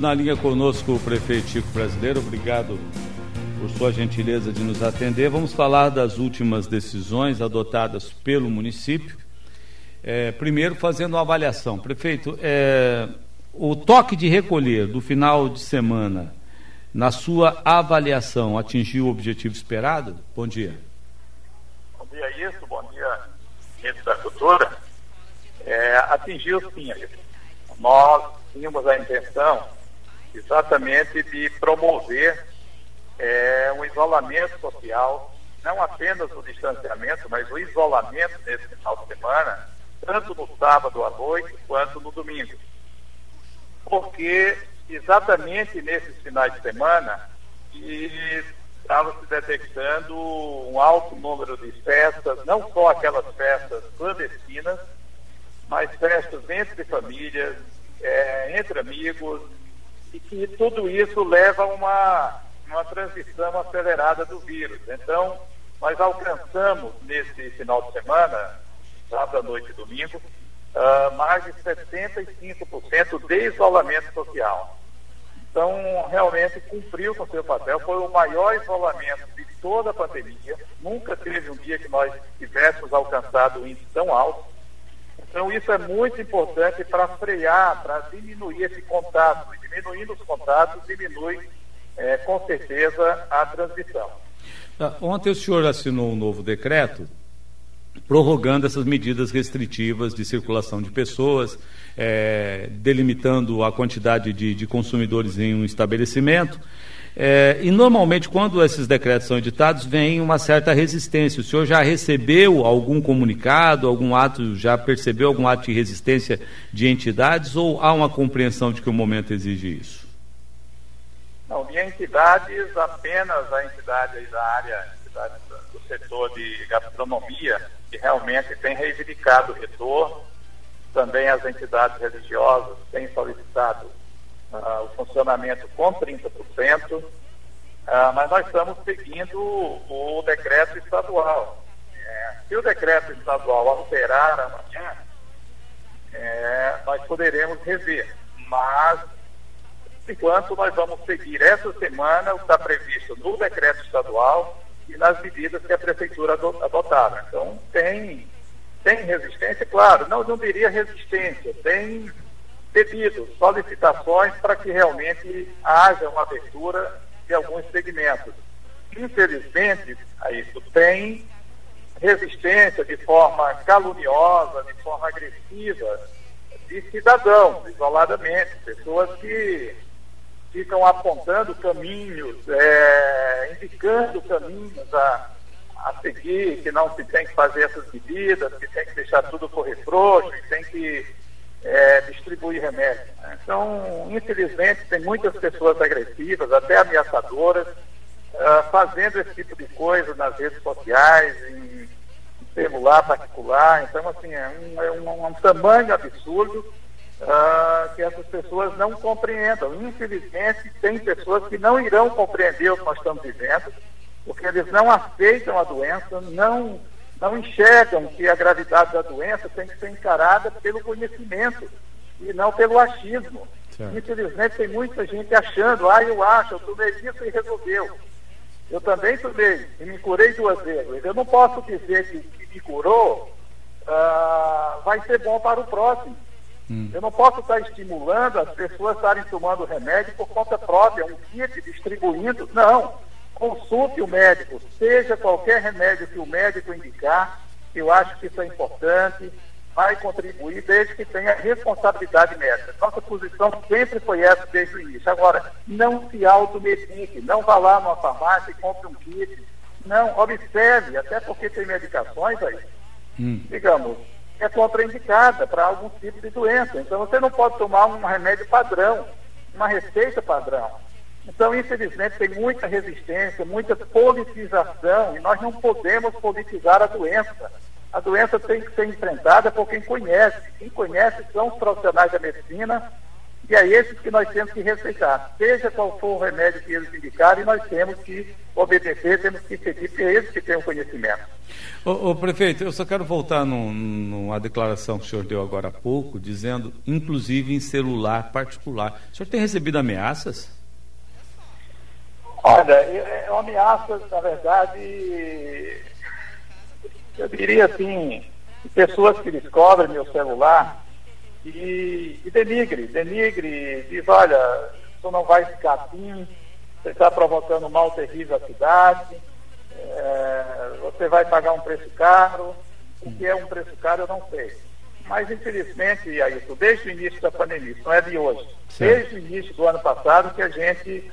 na linha conosco o prefeito Chico Brasileiro. Obrigado por sua gentileza de nos atender. Vamos falar das últimas decisões adotadas pelo município. É, primeiro, fazendo uma avaliação. Prefeito, é, o toque de recolher do final de semana, na sua avaliação, atingiu o objetivo esperado? Bom dia. Bom dia, isso. Bom dia, gente da cultura. É, atingiu sim, Nós tínhamos a intenção exatamente de promover é, um isolamento social, não apenas o distanciamento, mas o isolamento nesse final de semana, tanto no sábado à noite quanto no domingo. Porque exatamente nesses finais de semana estava se detectando um alto número de festas, não só aquelas festas clandestinas, mas festas entre famílias, é, entre amigos, e que tudo isso leva a uma uma transição acelerada do vírus. Então, nós alcançamos nesse final de semana, sábado à noite e domingo, uh, mais de 75% de isolamento social. Então, realmente cumpriu com seu papel, foi o maior isolamento de toda a pandemia. Nunca teve um dia que nós tivéssemos alcançado um índice tão alto. Então, isso é muito importante para frear, para diminuir esse contato. Diminuindo os contatos, diminui é, com certeza, a transmissão. Ah, ontem o senhor assinou um novo decreto prorrogando essas medidas restritivas de circulação de pessoas, é, delimitando a quantidade de, de, consumidores em um estabelecimento. É, e normalmente, quando esses decretos são editados, vem uma certa resistência. O senhor já recebeu algum comunicado, algum ato, já percebeu algum ato de resistência de entidades ou há uma compreensão de que o momento exige isso? Não, de entidades, apenas a entidade da área entidade do setor de gastronomia, que realmente tem reivindicado o retorno. Também as entidades religiosas têm solicitado uh, o funcionamento com 30%, uh, ah, mas nós estamos seguindo o, o decreto estadual. É, se o decreto estadual alterar amanhã, é, nós poderemos rever, mas enquanto nós vamos seguir essa semana o que está previsto no decreto estadual e nas medidas que a prefeitura adotaram. Então, tem, tem resistência, claro, não, não diria resistência, tem pedidos, solicitações para que realmente haja uma abertura de alguns segmentos. Infelizmente, a isso tem resistência de forma caluniosa, de forma agressiva, de cidadãos, isoladamente, pessoas que ficam apontando caminhos, é, indicando caminhos a, a seguir, que não se tem que fazer essas medidas, que tem que deixar tudo correr frouxo, que tem que é, distribuir remédio. Né? Então, infelizmente, tem muitas pessoas agressivas, até ameaçadoras, uh, fazendo esse tipo de coisa nas redes sociais, em, em celular particular. Então, assim, é um, é um, um tamanho absurdo uh, que essas pessoas não compreendam. Infelizmente, tem pessoas que não irão compreender o que nós estamos vivendo, porque eles não aceitam a doença, não, não enxergam que a gravidade da doença tem que ser encarada pelo conhecimento e não pelo achismo. Certo. Infelizmente, tem muita gente achando, ah, eu acho, eu tomei isso e resolveu. Eu também tomei e me curei duas vezes. Eu não posso dizer que, que me curou uh, vai ser bom para o próximo. Hum. Eu não posso estar estimulando as pessoas a estarem tomando remédio por conta própria, um kit distribuindo. Não. Consulte o médico, seja qualquer remédio que o médico indicar, eu acho que isso é importante, vai contribuir desde que tenha responsabilidade médica. Nossa posição sempre foi essa desde o início. Agora, não se automedique, não vá lá numa farmácia e compre um kit. Não, observe, até porque tem medicações aí, hum. digamos, é contraindicada para algum tipo de doença. Então você não pode tomar um remédio padrão, uma receita padrão. Então, infelizmente, tem muita resistência, muita politização, e nós não podemos politizar a doença. A doença tem que ser enfrentada por quem conhece. Quem conhece são os profissionais da medicina E é esses que nós temos que respeitar. Seja qual for o remédio que eles indicarem, nós temos que obedecer, temos que seguir, porque é eles que têm o conhecimento. Ô, ô, prefeito, eu só quero voltar num, numa declaração que o senhor deu agora há pouco, dizendo, inclusive em celular particular. O senhor tem recebido ameaças? Olha, é, é ameaças, na verdade, eu diria assim, pessoas que descobrem meu celular e, e denigre, denigre, diz, olha, tu não vai ficar assim, você está provocando um mal terrível à cidade, é, você vai pagar um preço caro, o que é um preço caro eu não sei. Mas infelizmente, Ailton, desde o início da pandemia, isso não é de hoje, desde o início do ano passado que a gente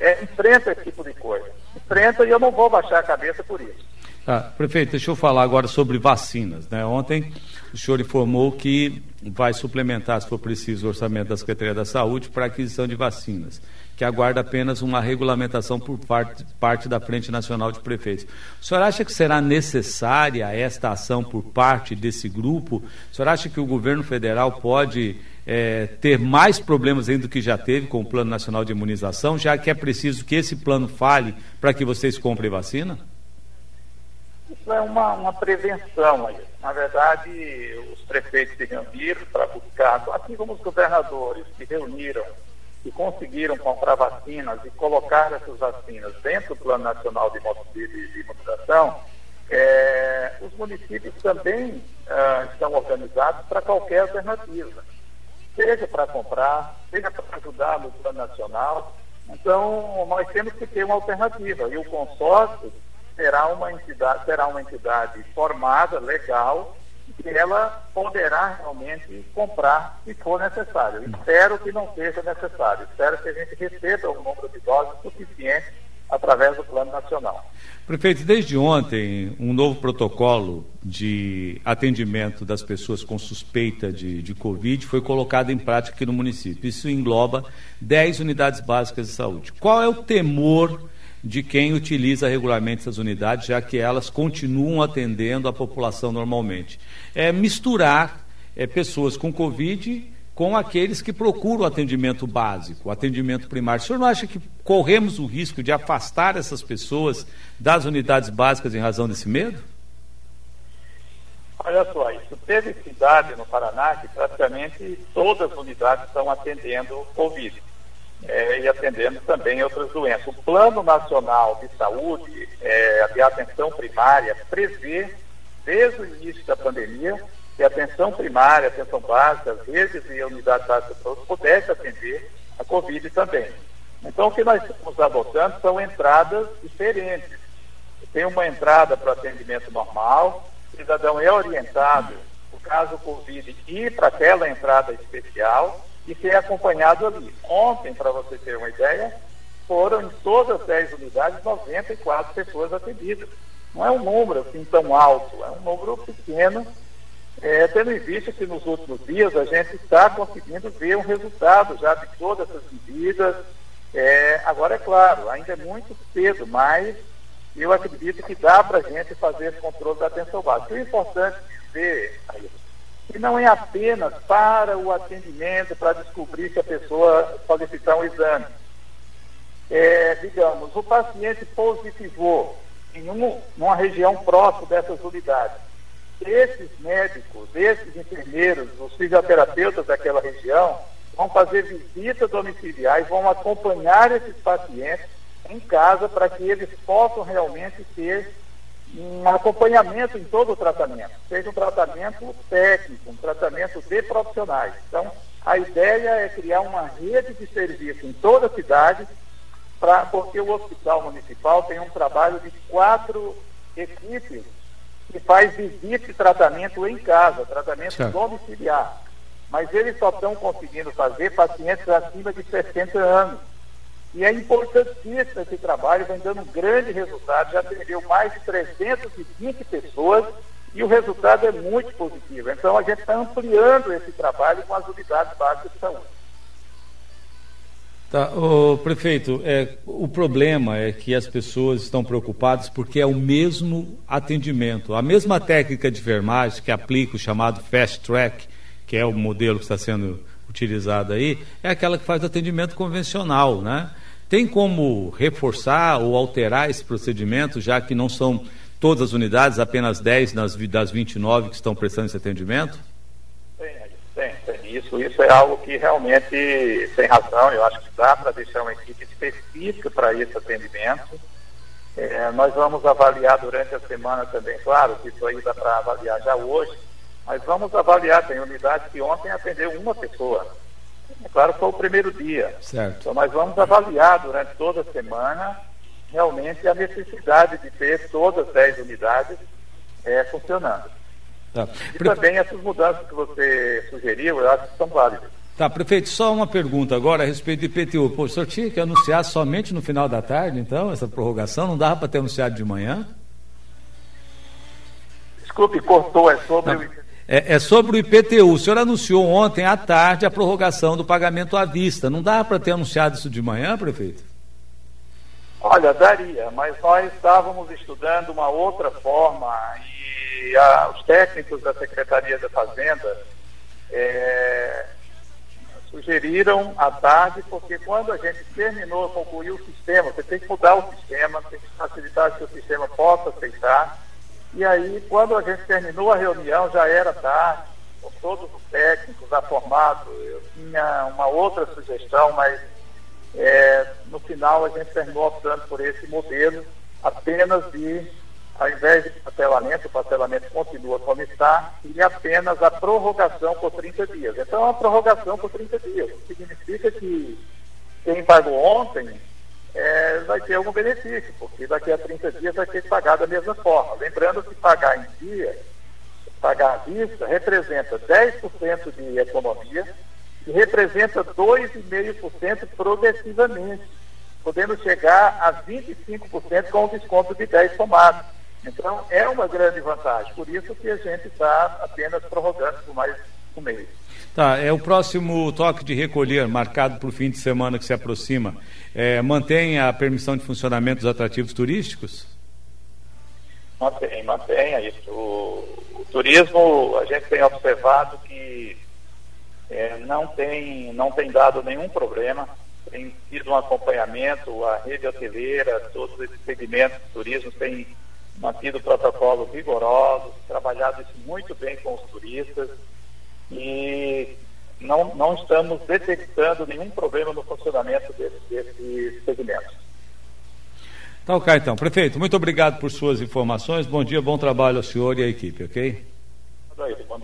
é, enfrenta esse tipo de coisa. Enfrenta e eu não vou baixar a cabeça por isso. Ah, prefeito, deixa eu falar agora sobre vacinas. Né? Ontem o senhor informou que vai suplementar, se for preciso, o orçamento da Secretaria da Saúde para aquisição de vacinas, que aguarda apenas uma regulamentação por parte, parte da Frente Nacional de Prefeitos. O senhor acha que será necessária esta ação por parte desse grupo? O senhor acha que o governo federal pode é, ter mais problemas ainda do que já teve com o Plano Nacional de Imunização, já que é preciso que esse plano fale para que vocês comprem vacina? Isso é uma, uma prevenção. Na verdade, os prefeitos se reuniram para buscar, assim como os governadores se reuniram e conseguiram comprar vacinas e colocar essas vacinas dentro do Plano Nacional de, Imunização, é, os municípios também ah, estão organizados para qualquer alternativa, seja para comprar, seja para ajudar no Plano Nacional. Então, nós temos que ter uma alternativa. E o consórcio será uma entidade, será uma entidade formada, legal, que ela poderá realmente comprar se for necessário. Espero que não seja necessário. Espero que a gente receba um número de doses suficiente através do Plano Nacional. Prefeito, desde ontem, um novo protocolo de atendimento das pessoas com suspeita de, de Covid foi colocado em prática aqui no município. Isso engloba 10 unidades básicas de saúde. Qual é o temor de quem utiliza regularmente essas unidades, já que elas continuam atendendo a população normalmente. É misturar é, pessoas com Covid com aqueles que procuram atendimento básico, atendimento primário. O senhor não acha que corremos o risco de afastar essas pessoas das unidades básicas em razão desse medo? Olha só, isso teve cidade no Paraná que praticamente todas as unidades estão atendendo Covid é, e atendendo também outras doenças. O Plano Nacional de Saúde, é, de atenção primária, prevê, desde o início da pandemia, que a atenção primária, atenção básica, as redes e unidades básicas de saúde pudessem atender a Covid também. Então, o que nós estamos adotando são entradas diferentes. Tem uma entrada para atendimento normal, o cidadão é orientado, no caso Covid, ir para aquela entrada especial, e ser acompanhado ali. Ontem, para você ter uma ideia, foram em todas as 10 unidades 94 pessoas atendidas. Não é um número assim tão alto, é um número pequeno, é, tendo em vista que nos últimos dias a gente está conseguindo ver um resultado já de todas essas medidas. É, agora, é claro, ainda é muito cedo, mas eu acredito que dá para a gente fazer esse controle da atenção básica. O importante dizer, que não é apenas para o atendimento, para descobrir se a pessoa solicitar um exame. É, digamos, o paciente positivou em um, uma região próxima dessas unidades. Esses médicos, esses enfermeiros, os fisioterapeutas daquela região vão fazer visitas domiciliares, vão acompanhar esses pacientes em casa para que eles possam realmente ter um acompanhamento em todo o tratamento, seja um tratamento técnico, um tratamento de profissionais. Então, a ideia é criar uma rede de serviço em toda a cidade, pra, porque o hospital municipal tem um trabalho de quatro equipes que faz visita e tratamento em casa, tratamento domiciliar. Mas eles só estão conseguindo fazer pacientes acima de 60 anos. E é importantíssimo esse trabalho, vem dando um grande resultado, já atendeu mais de 320 pessoas e o resultado é muito positivo. Então a gente está ampliando esse trabalho com as unidades básicas de saúde. Tá, o prefeito, é, o problema é que as pessoas estão preocupadas porque é o mesmo atendimento, a mesma técnica de enfermagem que aplica o chamado fast track, que é o modelo que está sendo utilizada aí é aquela que faz atendimento convencional, né? Tem como reforçar ou alterar esse procedimento, já que não são todas as unidades, apenas 10 das, das 29 que estão prestando esse atendimento? Tem, tem, tem. Isso, isso é algo que realmente tem razão. Eu acho que dá para deixar uma equipe específica para esse atendimento. É, nós vamos avaliar durante a semana também, claro, que isso aí dá para avaliar já hoje, mas vamos avaliar, tem unidade que ontem atendeu uma pessoa. É claro que foi o primeiro dia. Certo. Então nós vamos avaliar durante toda a semana realmente a necessidade de ter todas as 10 unidades é, funcionando. Tá. E Pre... também essas mudanças que você sugeriu, eu acho que são válidas. Tá, prefeito, só uma pergunta agora a respeito do IPTU. Pô, o senhor tinha que anunciar somente no final da tarde, então, essa prorrogação? Não dava para ter anunciado de manhã? Desculpe, cortou, é sobre Não. o IPTU. É, é, sobre o IPTU. O senhor anunciou ontem à tarde a prorrogação do pagamento à vista. Não dá para ter anunciado isso de manhã, prefeito? Olha, daria, mas nós estávamos estudando uma outra forma e a, os técnicos da Secretaria da Fazenda é, sugeriram à tarde, porque quando a gente terminou, concluiu o sistema, você tem que mudar o sistema, tem que facilitar que o sistema possa aceitar. E aí, quando a gente terminou a reunião, já era tarde, com todos os técnicos aformados, eu tinha uma outra sugestão, mas é, no final a gente terminou optando por esse modelo apenas de, ao invés de parcelamento, o parcelamento continua como está, e apenas a prorrogação por 30 dias. Então, a prorrogação por 30 dias significa que quem pagou ontem é, vai ter algum benefício, porque daqui a 30 dias vai ter que pagar da mesma forma. Lembrando que pagar em dia, pagar à vista, representa 10% de economia e representa 2,5% progressivamente, podendo chegar a 25% com o desconto de 10 tomados. Então, é uma grande vantagem. Por isso que a gente está apenas prorrogando por mais mês. Tá, é o próximo toque de recolher, marcado para o fim de semana que se aproxima, é, mantém a permissão de funcionamento dos atrativos turísticos? Mantém, mantenha isso. O, o turismo, a gente tem observado que é, não, tem, não tem dado nenhum problema, tem tido um acompanhamento, a rede hoteleira, todos esses segmentos do turismo têm mantido protocolos rigorosos, trabalhado isso muito bem com os turistas e não, não estamos detectando nenhum problema no funcionamento desse, desse segmento. Tá ok, então. Prefeito, muito obrigado por suas informações. Bom dia, bom trabalho ao senhor e à equipe, ok? Bom dia.